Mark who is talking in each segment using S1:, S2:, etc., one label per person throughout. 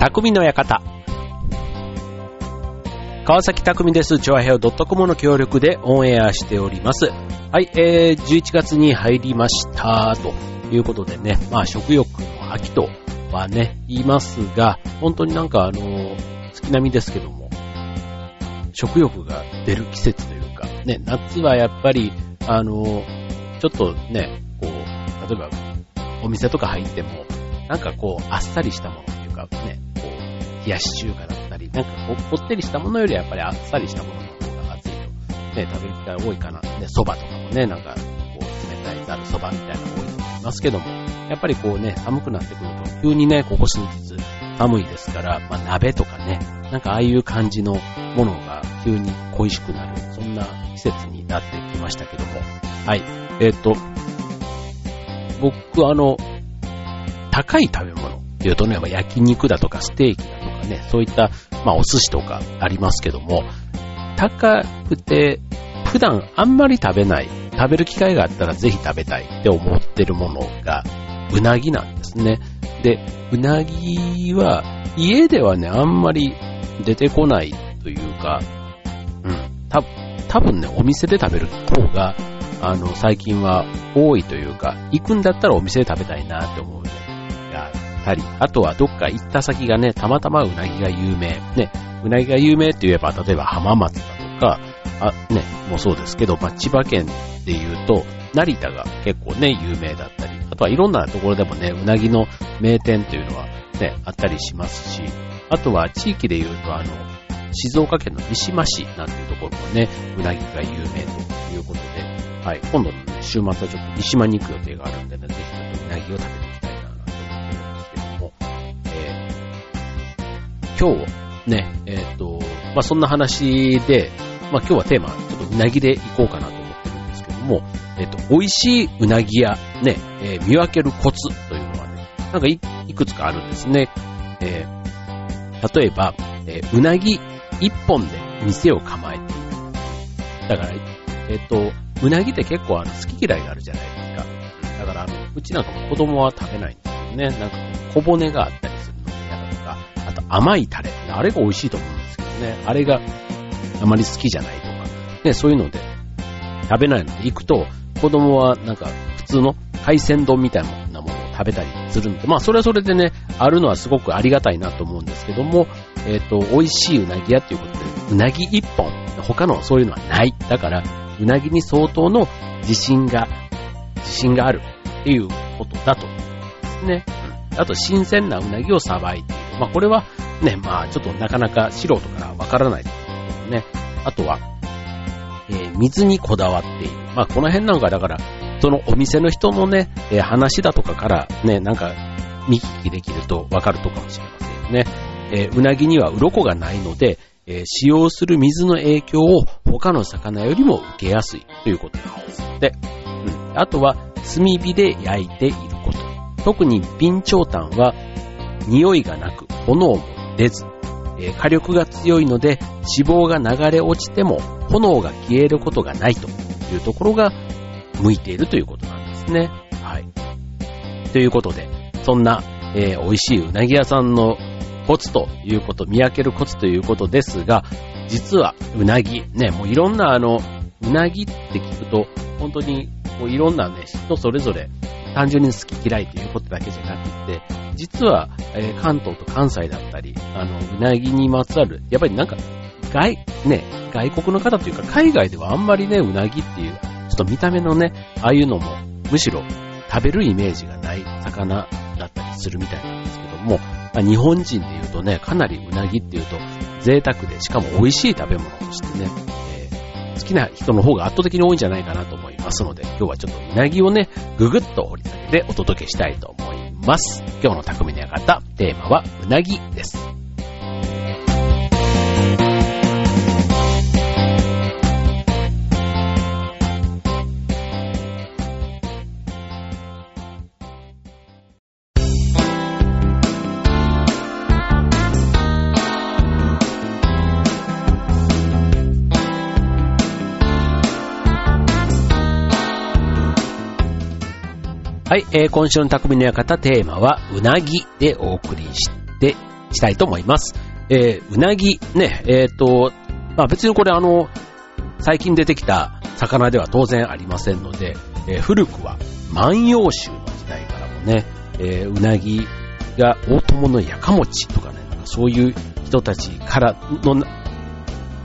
S1: 匠の館。川崎匠です。チョアヘオ .com の協力でオンエアしております。はい、えー、11月に入りました、ということでね、まあ食欲の秋とはね、言いますが、本当になんかあの、月並みですけども、食欲が出る季節というか、ね、夏はやっぱり、あの、ちょっとね、こう、例えば、お店とか入っても、なんかこう、あっさりしたものっていうか、ね、冷やし中華だったり、なんかこう、こってりしたものよりはやっぱりあっさりしたものの方が熱いと、ね、食べる機会多いかな。ね、蕎麦とかもね、なんか、こう、冷たいざる蕎麦みたいなの多いと思いますけども、やっぱりこうね、寒くなってくると、急にね、ここ数日寒いですから、まあ鍋とかね、なんかああいう感じのものが急に恋しくなる、そんな季節になってきましたけども、はい。えっ、と、僕あの、高い食べ物っていうとね、まあ焼肉だとかステーキだとかね、そういった、まあお寿司とかありますけども、高くて、普段あんまり食べない、食べる機会があったらぜひ食べたいって思ってるものが、うなぎなんですね。で、うなぎは、家ではね、あんまり出てこないというか、うん、た、多分ね、お店で食べる方が、あの、最近は多いというか、行くんだったらお店で食べたいなって思うのがあたり、あとはどっか行った先がね、たまたまうなぎが有名。ね、うなぎが有名って言えば、例えば浜松だとか、あ、ね、もうそうですけど、まあ、千葉県で言うと、成田が結構ね、有名だったり、あとはいろんなところでもね、うなぎの名店というのはね、あったりしますし、あとは地域で言うと、あの、静岡県の三島市なんていうところもね、うなぎが有名ということで、はい、今度の、ね、週末はちょっと三島に行く予定があるんでね、ぜひちょっとうなぎを食べていきたい今日ね、えっ、と、まあ、そんな話で、まあ、今日はテーマ、ちょっとうなぎでいこうかなと思ってるんですけども、えっ、と、美味しいうなぎやね、えー見分けるコツというのはね、なんかいくつかあるんですね。えー例えば、えうなぎ一本で店を構えている。だから、えっ、と、うなぎって結構あの好き嫌いがあるじゃないですか。だからあの、うちなんかも子供は食べないんですよね。なんか小骨があったり甘いタレ。あれが美味しいと思うんですけどね。あれがあまり好きじゃないとか。ね、そういうので食べないので行くと、子供はなんか普通の海鮮丼みたいなものを食べたりするんで、まあそれはそれでね、あるのはすごくありがたいなと思うんですけども、えっ、と、美味しいうなぎ屋っていうことで、うなぎ一本、他のそういうのはない。だから、うなぎに相当の自信が、自信があるっていうことだと思うんですね。うんあと、新鮮なうなぎをさばいて。まあこれはね、まあちょっとなかなか素人からわからないですけどね。あとは、えー水にこだわっている。まあこの辺なんかだから、そのお店の人のね、えー話だとかからね、なんか見聞きできるとわかるとかもしれませんよね。えーうなぎには鱗がないので、えー使用する水の影響を他の魚よりも受けやすいということなんです。で、うん、あとは炭火で焼いていること。特に備長炭は匂いがなく炎も出ず、え火力が強いので脂肪が流れ落ちても炎が消えることがないというところが向いているということなんですね。はい。ということで、そんな、えー美味しいうなぎ屋さんのコツということ、見分けるコツということですが、実はうなぎ、ね、もういろんなあの、うなぎって聞くと、本当にもういろんなね、人それぞれ単純に好き嫌いということだけじゃなくて、実は、えー関東と関西だったり、あの、うなぎにまつわる、やっぱりなんか、外、ね、外国の方というか海外ではあんまりね、うなぎっていう、ちょっと見た目のね、ああいうのも、むしろ食べるイメージがない魚だったりするみたいなんですけども、まあ日本人で言うとね、かなりうなぎっていうと贅沢で、しかも美味しい食べ物としてね、えー好きな人の方が圧倒的に多いんじゃないかなと思います。ますので、今日はちょっとうなぎをね、ぐぐっと掘り下げてお届けしたいと思います。今日の匠の館、テーマはうなぎです。はい、えー今週の匠の館テーマはうなぎでお送りしてしたいと思います。えー、うなぎ、ね、えっ、ー、と、まあ別にこれあの、最近出てきた魚では当然ありませんので、えー、古くは万葉集の時代からもね、えー、うなぎが大友のやかもちとかね、そういう人たちからの、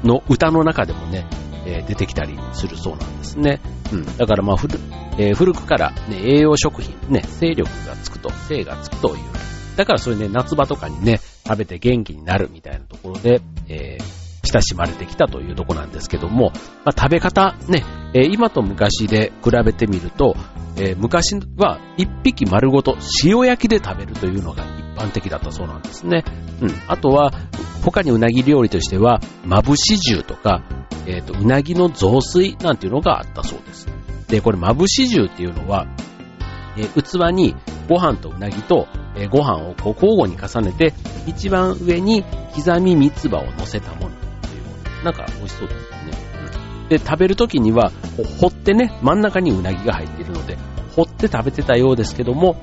S1: の歌の中でもね、えー、出てきたりするそうなんですね。うん。だからまあ、古えー、古くから、ね、栄養食品、ね、勢力がつくと、精がつくという。だからそれね、夏場とかにね、食べて元気になるみたいなところで、えー親しまれてきたというとこなんですけども、まあ、食べ方ね、えー、今と昔で比べてみると、えー、昔は一匹丸ごと塩焼きで食べるというのが一般的だったそうなんですね。うん。あとは、他にうなぎ料理としては、まぶし重とか、えっ、と、うなぎの雑炊なんていうのがあったそうです。で、これまぶし重っていうのは、えー、器にご飯とうなぎと、えー、ご飯をこう交互に重ねて、一番上に刻み三つ葉を乗せたものっていうもの。なんか美味しそうですよね。で、食べるときには、こう掘ってね、真ん中にうなぎが入っているので、掘って食べてたようですけども、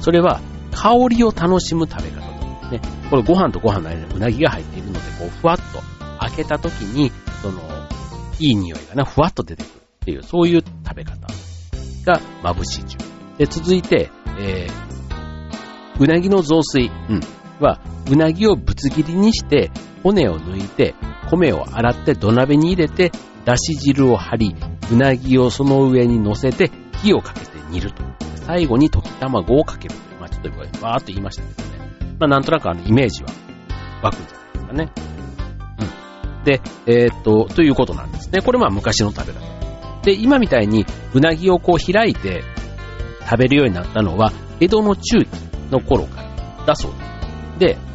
S1: それは香りを楽しむ食べ方と。ね、これご飯とご飯の間にうなぎが入っているので、こう、ふわっと開けたときに、その、いい匂いがね、ふわっと出てくるっていう、そういう食べ方がまぶし重。で、続いて、えー、うなぎの雑炊、うん、は、うなぎをぶつ切りにして、骨を抜いて、米を洗って土鍋に入れて、だし汁を張り、うなぎをその上に乗せて、火をかけて煮ると。最後に溶き卵をかける。まあちょっとバーっと言いましたけどね。まあなんとなくあのイメージは湧くんじゃないですかね。うん。で、えー、っと、ということなんですね。これまあ昔の食べ方。で、今みたいにうなぎをこう開いて食べるようになったのは、江戸の中期の頃からだそうです。で、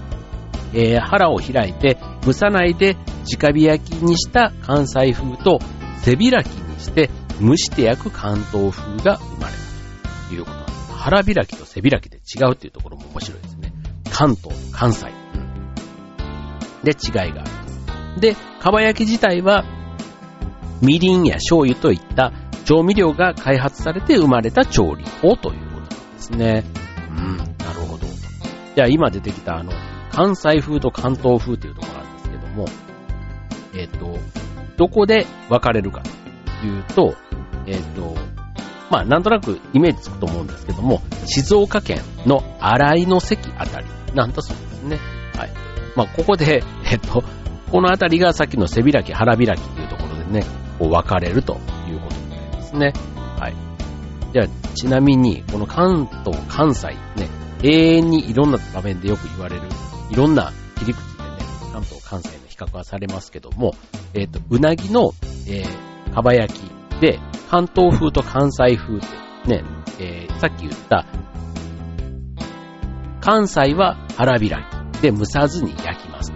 S1: えー、腹を開いて蒸さないで直火焼きにした関西風と背開きにして蒸して焼く関東風が生まれたということなんです。腹開きと背開きで違うっていうところも面白いですね。関東と関西。で、違いがある。で、かば焼き自体は、みりんや醤油といった調味料が開発されて生まれた調理法ということなんですね。うん、なるほど。じゃあ今出てきたあの、関西風と関東風というところなんですけども、えっ、と、どこで分かれるかというと、えっ、と、まあ、なんとなくイメージつくと思うんですけども、静岡県の荒井の関あたりなんだそうですね。はい。まあ、ここで、えっと、このあたりがさっきの背開き、腹開きっていうところでね、こう分かれるということになりますね。はい。じゃあ、ちなみに、この関東、関西ね、永遠にいろんな場面でよく言われる、いろんな切り口でね、関東、関西の比較はされますけども、えっ、と、うなぎの、えー、かば焼きで、関東風と関西風ってね、えー、さっき言った、関西は腹開きで蒸さずに焼きます。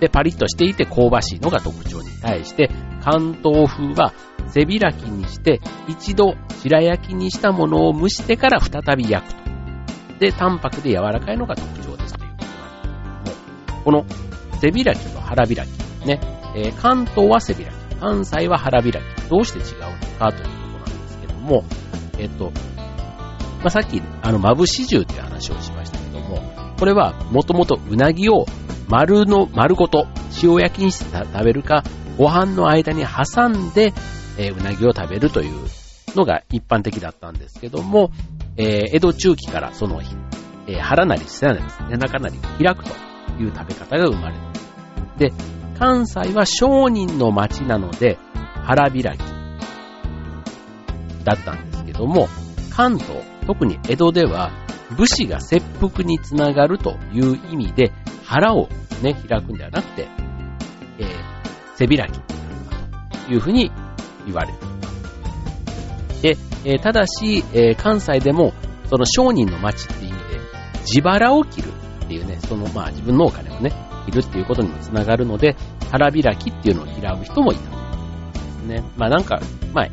S1: で、パリッとしていて香ばしいのが特徴に対して、関東風は背開きにして、一度白焼きにしたものを蒸してから再び焼くと。で、淡白で柔らかいのが特徴ですということなんですけども、この背開きと腹開き、ね、えー、関東は背開き、関西は腹開き、どうして違うのかというころなんですけども、えっと、まあ、さっき、あの、まぶし重っていう話をしましたけども、これは、もともとうなぎを丸の、丸ごと塩焼きにして食べるか、ご飯の間に挟んで、えー、うなぎを食べるというのが一般的だったんですけども、えー、江戸中期からその、えー、腹なり背なりですね、中なり開くという食べ方が生まれた。で、関西は商人の町なので、腹開きだったんですけども、関東、特に江戸では、武士が切腹につながるという意味で、腹をね、開くんではなくて、背開きというふうに言われています。で、えー、ただし、えー、関西でも、その商人の町っていう意味で、自腹を切るっていうね、そのまあ自分のお金をね、切るっていうことにもつながるので、腹開きっていうのを嫌う人もいた。ですね。まあなんか、まあ、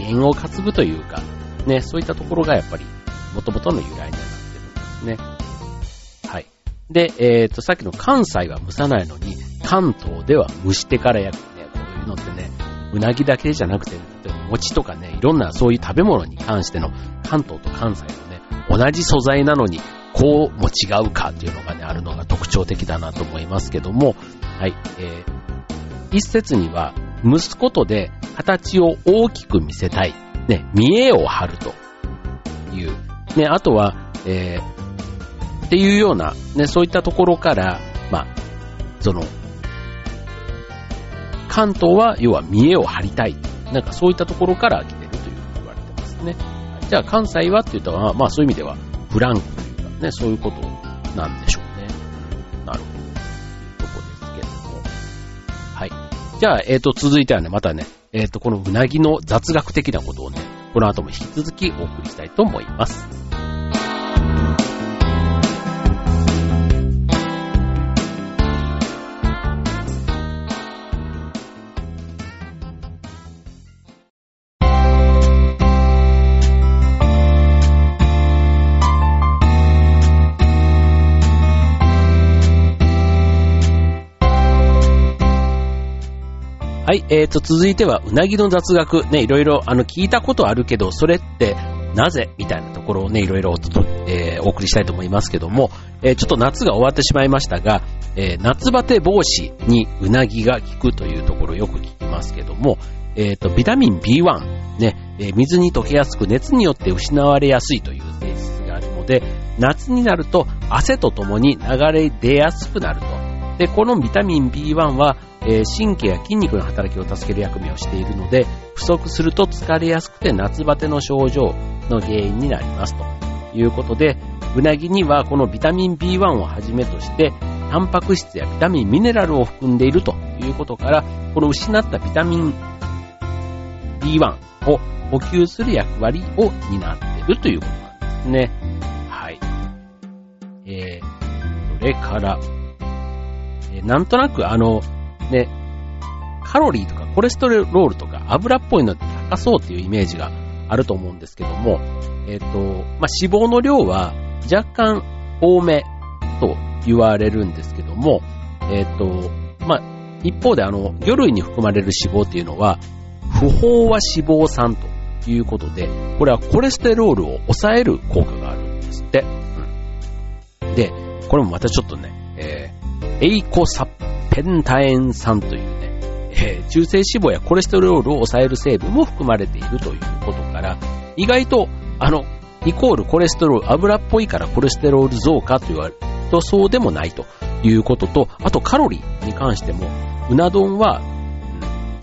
S1: 縁を担ぐというか、ね、そういったところがやっぱり、元々の由来になってるんですね。はい。で、えっ、ー、と、さっきの関西は蒸さないのに、関東では蒸してから焼くね、こういうのってね、うなぎだけじゃなくて、餅とかね、いろんなそういう食べ物に関しての関東と関西のね、同じ素材なのにこうも違うかっていうのがね、あるのが特徴的だなと思いますけども、はい、えー、一説には、蒸すことで形を大きく見せたい、ね、見栄を張るという、ね、あとは、えー、っていうような、ね、そういったところから、まあ、その、関東は要は見栄を張りたい。なんかそういったところから来てるというふうに言われてますね。じゃあ関西はって言ったら、まあそういう意味ではフランクというかね、そういうことなんでしょうね。なるほど。とこですけれども。はい。じゃあ、えっ、ー、と、続いてはね、またね、えっ、ー、と、このうなぎの雑学的なことをね、この後も引き続きお送りしたいと思います。はい、えーと、続いては、うなぎの雑学。ね、いろいろ、あの、聞いたことあるけど、それって、なぜ？みたいなところをね、いろいろお,、えー、お送りしたいと思いますけども、えー、ちょっと夏が終わってしまいましたが、えー、夏バテ防止にうなぎが効くというところよく聞きますけども、えっ、と、ビタミン B1、ね、え水に溶けやすく熱によって失われやすいという性質があるので、夏になると汗とともに流れ出やすくなると。で、このビタミン B1 は、え神経や筋肉の働きを助ける役目をしているので、不足すると疲れやすくて夏バテの症状の原因になりますということで、うなぎにはこのビタミン B1 をはじめとして、タンパク質やビタミン、ミネラルを含んでいるということから、この失ったビタミン B1 を補給する役割を担っているということなんですね。はい。えー、それから、なんとなくあの、ね、カロリーとかコレステロールとか油っぽいのって高そうっていうイメージがあると思うんですけども、えっ、ー、と、まあ、脂肪の量は若干多めと言われるんですけども、えっ、ー、と、まあ、一方であの、魚類に含まれる脂肪っていうのは、不飽和脂肪酸ということで、これはコレステロールを抑える効果があるんですって。うん、で、これもまたちょっとね、え、エイコサペンタエン酸というね、えー、中性脂肪やコレステロールを抑える成分も含まれているということから、意外と、あの、イコールコレステロール、油っぽいからコレステロール増加と言われるとそうでもないということと、あとカロリーに関しても、うな丼は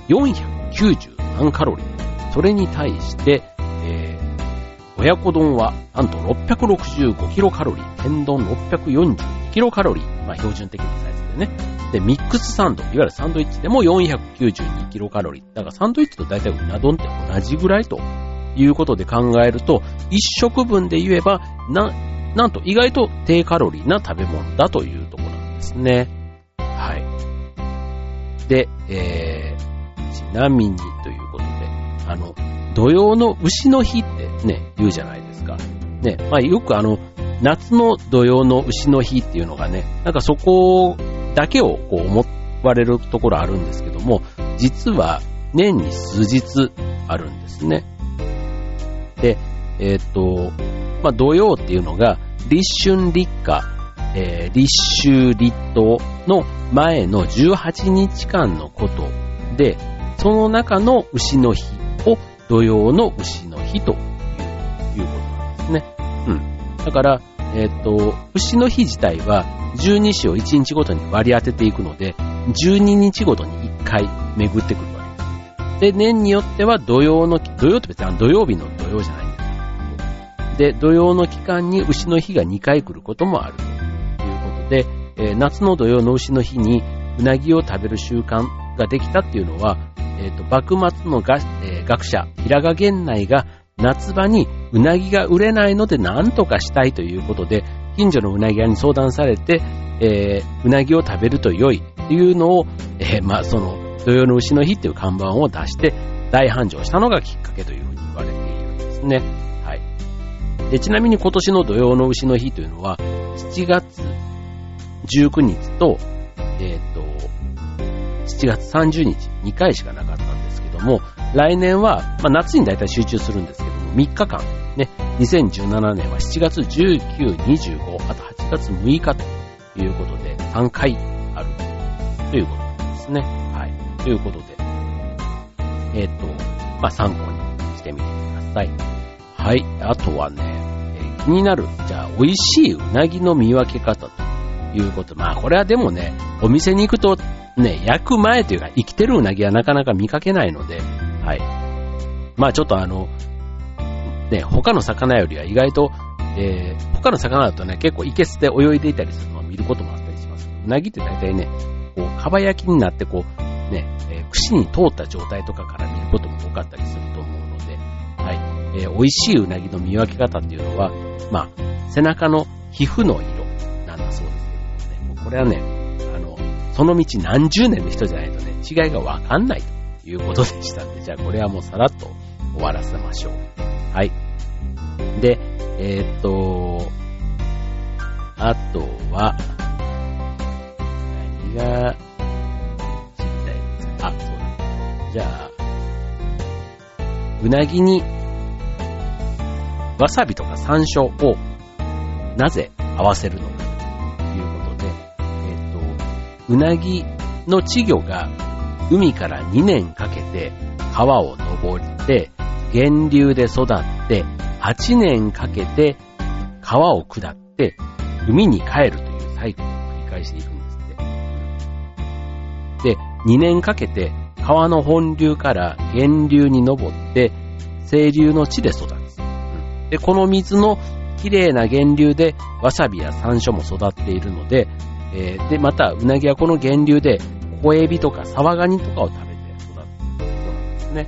S1: 493カロリー。それに対して、えー、親子丼はなんと665キロカロリー、天丼642キロカロリー、まあ標準的なサイズでね。で、ミックスサンド、いわゆるサンドイッチでも492キロカロリー。だからサンドイッチと大体うな丼って同じぐらいということで考えると、一食分で言えば、な、なんと意外と低カロリーな食べ物だというところなんですね。はい。で、えー、ちなみにということで、あの、土曜の牛の日ってね、言うじゃないですか。ね、まあよくあの、夏の土曜の牛の日っていうのがね、なんかそこだけをこう思われるところあるんですけども、実は年に数日あるんですね。で、えっ、と、まあ、土曜っていうのが、立春立夏、えー、立秋立冬の前の18日間のことで、その中の牛の日を土曜の牛の日ということ。だから、えっ、と、牛の日自体は12子を1日ごとに割り当てていくので、12日ごとに1回巡ってくるわけです。で、年によっては土曜の、土曜って別に土曜日の土曜じゃないんですで、土曜の期間に牛の日が2回来ることもあるということで、えー、夏の土曜の牛の日にうなぎを食べる習慣ができたっていうのは、えっ、ー、と、幕末のが、えー、学者、平賀源内が夏場にうなぎが売れないので何とかしたいということで、近所のうなぎ屋に相談されて、えー、うなぎを食べると良いっていうのを、えー、まあ、その、土曜の牛の日っていう看板を出して大繁盛したのがきっかけというふうに言われているんですね。はい。で、ちなみに今年の土曜の牛の日というのは、7月19日と、え、ー、と、7月30日、2回しかなかったんですけども、来年は、まあ、夏に大体集中するんですけ、3日間、ね、2017年は7月19、25、あと8月6日ということで、3回あるということですね。はい。ということで、えっ、ー、と、まあ、参考にしてみてください。はい。あとはね、えー、気になる、じゃあ、美味しいうなぎの見分け方ということ。まあ、これはでもね、お店に行くと、ね、焼く前というか、生きてるうなぎはなかなか見かけないので、はい。まあ、ちょっとあの、ね、他の魚よりは意外と、えー、他の魚だとね、結構いけすで泳いでいたりするのを見ることもあったりします。うなぎって大体ね、こう、かば焼きになってこう、ね、えー、串に通った状態とかから見ることも多かったりすると思うので、はい。えー、美味しいうなぎの見分け方っていうのは、まあ、背中の皮膚の色なんだそうですけどもね、もうこれはね、あの、その道何十年の人じゃないとね、違いがわかんないということでしたんで、じゃあこれはもうさらっと終わらせましょう。はい。で、えー、っと、あとは、何が知りたいですかあ、そうだ。じゃあ、うなぎに、わさびとか山椒をなぜ合わせるのかということで、えっ、と、うなぎの稚魚が海から2年かけて川を登って、源流で育って、8年かけて川を下って、海に帰るというサイクルを繰り返していくんですって。で、2年かけて川の本流から源流に登って清流の地で育つ。で、この水の綺麗な源流でわさびや山椒も育っているので、えー、で、また、うなぎはこの源流で小エビとかサワガニとかを食べて育つそうなんですね。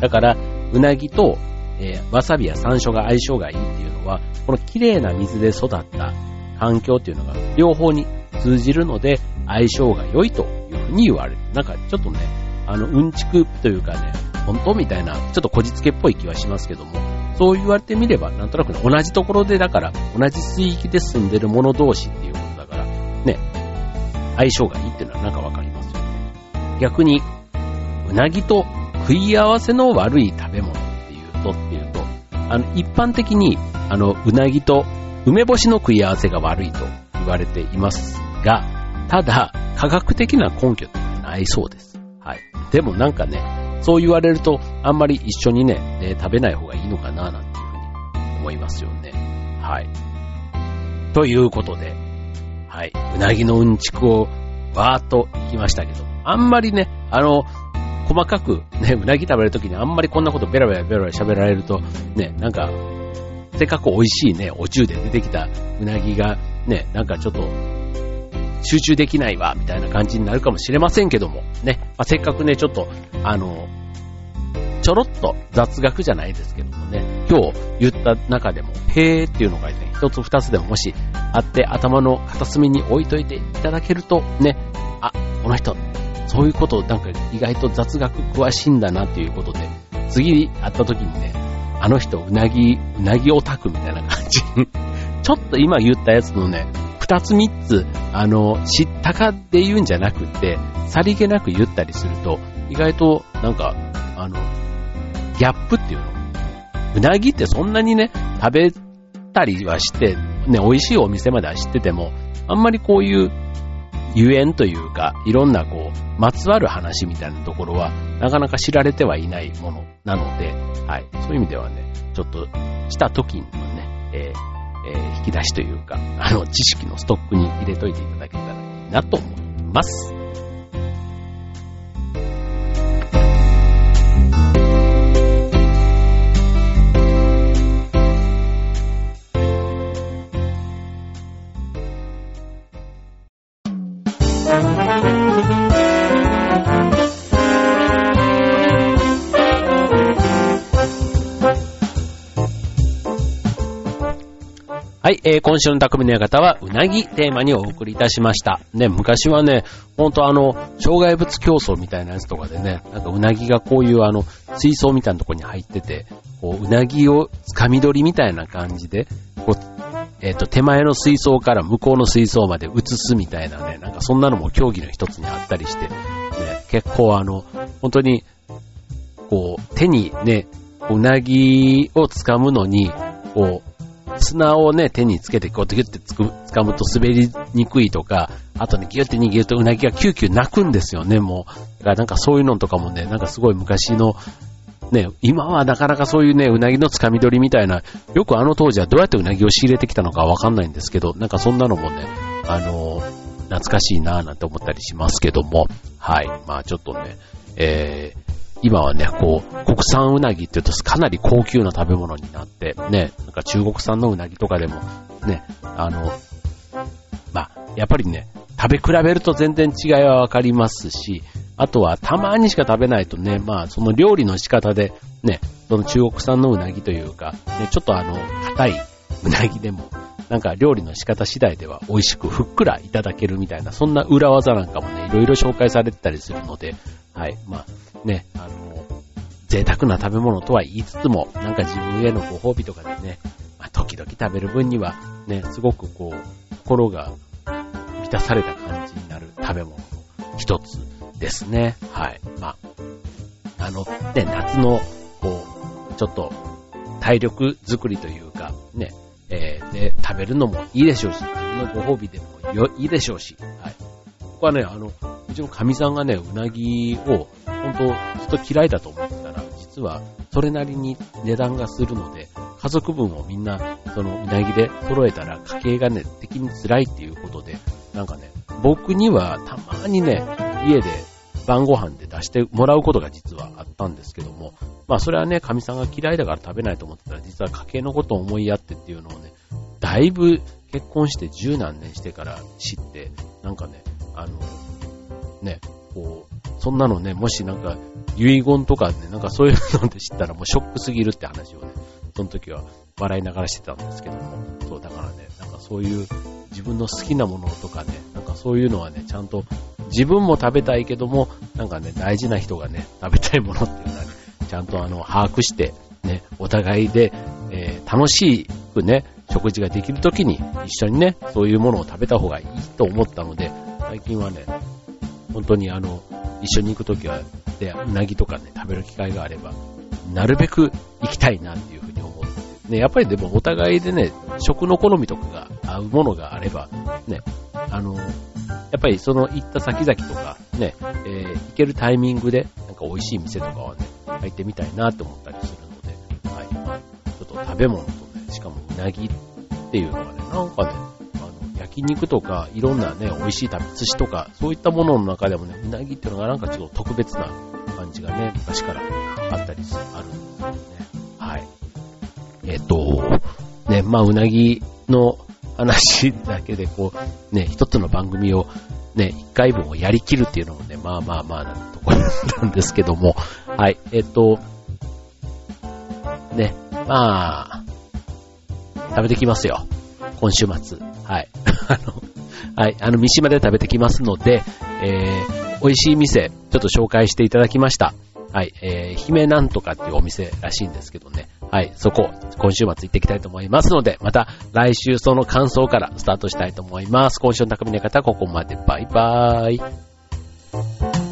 S1: だから、うなぎと、えー、わさびや山椒が相性がいいっていうのは、この綺麗な水で育った環境っていうのが両方に通じるので、相性が良いというふうに言われる。なんかちょっとね、あの、うんちくというかね、本当みたいな、ちょっとこじつけっぽい気はしますけども、そう言われてみれば、なんとなくね、同じところで、だから、同じ水域で住んでる者同士っていうことだから、ね、相性がいいっていうのはなんかわかりますよね。逆に、うなぎと食い合わせの悪い食べ物あの、一般的に、あの、うなぎと梅干しの食い合わせが悪いと言われていますが、ただ、科学的な根拠ってないそうです。はい。でもなんかね、そう言われると、あんまり一緒にね、えー、食べない方がいいのかな、なんていうふうに思いますよね。はい。ということで、はい。うなぎのうんちくをわーっと行きましたけど、あんまりね、あの、細かくね、うなぎ食べるときにあんまりこんなことベラベラベラベラ喋られると、ね、なんか、せっかく美味しいね、お中で出てきたうなぎが、ね、なんかちょっと集中できないわ、みたいな感じになるかもしれませんけども、ね、まあ、せっかくね、ちょっと、あの、ちょろっと雑学じゃないですけどもね、今日言った中でも、へーっていうのがね、一つ二つでももしあって頭の片隅に置いといていただけると、ね、あ、この人、そういうことなんか意外と雑学詳しいんだなっていうことで、次会った時にね、あの人うなぎ、うなぎオタクみたいな感じ ちょっと今言ったやつのね、二つ三つ、あの、知ったかで言うんじゃなくて、さりげなく言ったりすると、意外と、なんか、あの、ギャップっていうの。うなぎってそんなにね、食べたりはして、ね、美味しいお店までは知ってても、あんまりこういうゆえんというか、いろんなこう、まつわる話みたいなところは、なかなか知られてはいないものなので、はい。そういう意味ではね、ちょっとした時にね、えーえー、引き出しというか、あの、知識のストックに入れといていただけたらいいなと思います。はい、えー、今週の匠の館は、うなぎテーマにお送りいたしました。ね、昔はね、ほんとあの、障害物競争みたいなやつとかでね、なんかうなぎがこういうあの、水槽みたいなとこに入ってて、こう、うなぎを掴み取りみたいな感じで、こう、えっ、ー、と、手前の水槽から向こうの水槽まで移すみたいなね、なんかそんなのも競技の一つにあったりして、ね、結構あの、本当に、こう、手にね、うなぎを掴むのに、こう、砂をね、手につけてこうギュッてつく掴むと滑りにくいとか、あとね、ギュッて握るとうなぎがキューキュー泣くんですよね、もう。だからなんかそういうのとかもね、なんかすごい昔の、ね、今はなかなかそういうね、うなぎのつかみ取りみたいな、よくあの当時はどうやってうなぎを仕入れてきたのかわかんないんですけど、なんかそんなのもね、あの、懐かしいなぁなんて思ったりしますけども、はい。まあちょっとね、えー、今はね、こう、国産うなぎって言うとかなり高級な食べ物になって、ね、なんか中国産のうなぎとかでも、ね、あの、まあ、やっぱりね、食べ比べると全然違いはわかりますし、あとはたまにしか食べないとね、まあその料理の仕方でね、その中国産のうなぎというか、ね、ちょっとあの、硬いうなぎでも、なんか料理の仕方次第では美味しくふっくらいただけるみたいな、そんな裏技なんかもね、いろいろ紹介されてたりするので、はい、まあ、ね、あの、贅沢な食べ物とは言いつつも、なんか自分へのご褒美とかでね、まあ、時々食べる分には、ね、すごくこう、心が満たされた感じになる食べ物の一つですね。はい。まあ、あの、ね、夏の、こう、ちょっと、体力作りというか、ね、えー、で、食べるのもいいでしょうし、自分のご褒美でもよいいでしょうし、はい。ここはね、あの、ちの神さんがね、うなぎを、本当ずっと嫌いだと思ってたら、実はそれなりに値段がするので、家族分をみんな、そのうなぎで揃えたら家計がね、的に辛いっていうことで、なんかね、僕にはたまにね、家で晩ご飯で出してもらうことが実はあったんですけども、まあそれはね、神さんが嫌いだから食べないと思ってたら、実は家計のことを思いやってっていうのをね、だいぶ結婚して十何年してから知って、なんかね、あの、ね、こう、そんなのね、もしなんか、遺言とかね、なんかそういうので知ったらもうショックすぎるって話をね、その時は笑いながらしてたんですけども、そう、だからね、なんかそういう自分の好きなものとかね、なんかそういうのはね、ちゃんと自分も食べたいけども、なんかね、大事な人がね、食べたいものっていうのはね、ちゃんとあの、把握して、ね、お互いで、えー、楽しくね、食事ができる時に一緒にね、そういうものを食べた方がいいと思ったので、最近はね、本当にあの、一緒に行くときは、で、うなぎとかね、食べる機会があれば、なるべく行きたいなっていうふうに思って。ね、やっぱりでもお互いでね、食の好みとかが合うものがあれば、ね、あの、やっぱりその行った先々とか、ね、えー、行けるタイミングで、なんか美味しい店とかはね、入ってみたいなと思ったりするので、はい、まあ、ちょっと食べ物とね、しかもうなぎっていうのがね、なんかね、焼肉とか、いろんなね、美味しい食べ、寿司とか、そういったものの中でもね、うなぎっていうのがなんかちょっと特別な感じがね、昔からあったりする、あるんですよね。はい。えっ、と、ね、まあ、うなぎの話だけで、こう、ね、一つの番組を、ね、一回分をやりきるっていうのもね、まあまあまあなところなんですけども、はい、えっ、と、ね、まあ、食べてきますよ。今週末。はい。あの、はい、あの、三島で食べてきますので、えー、美味しい店、ちょっと紹介していただきました。はい、えー、姫なんとかっていうお店らしいんですけどね。はい、そこ、今週末行ってきたいと思いますので、また来週その感想からスタートしたいと思います。今週の匠の方、ここまでバイバーイ。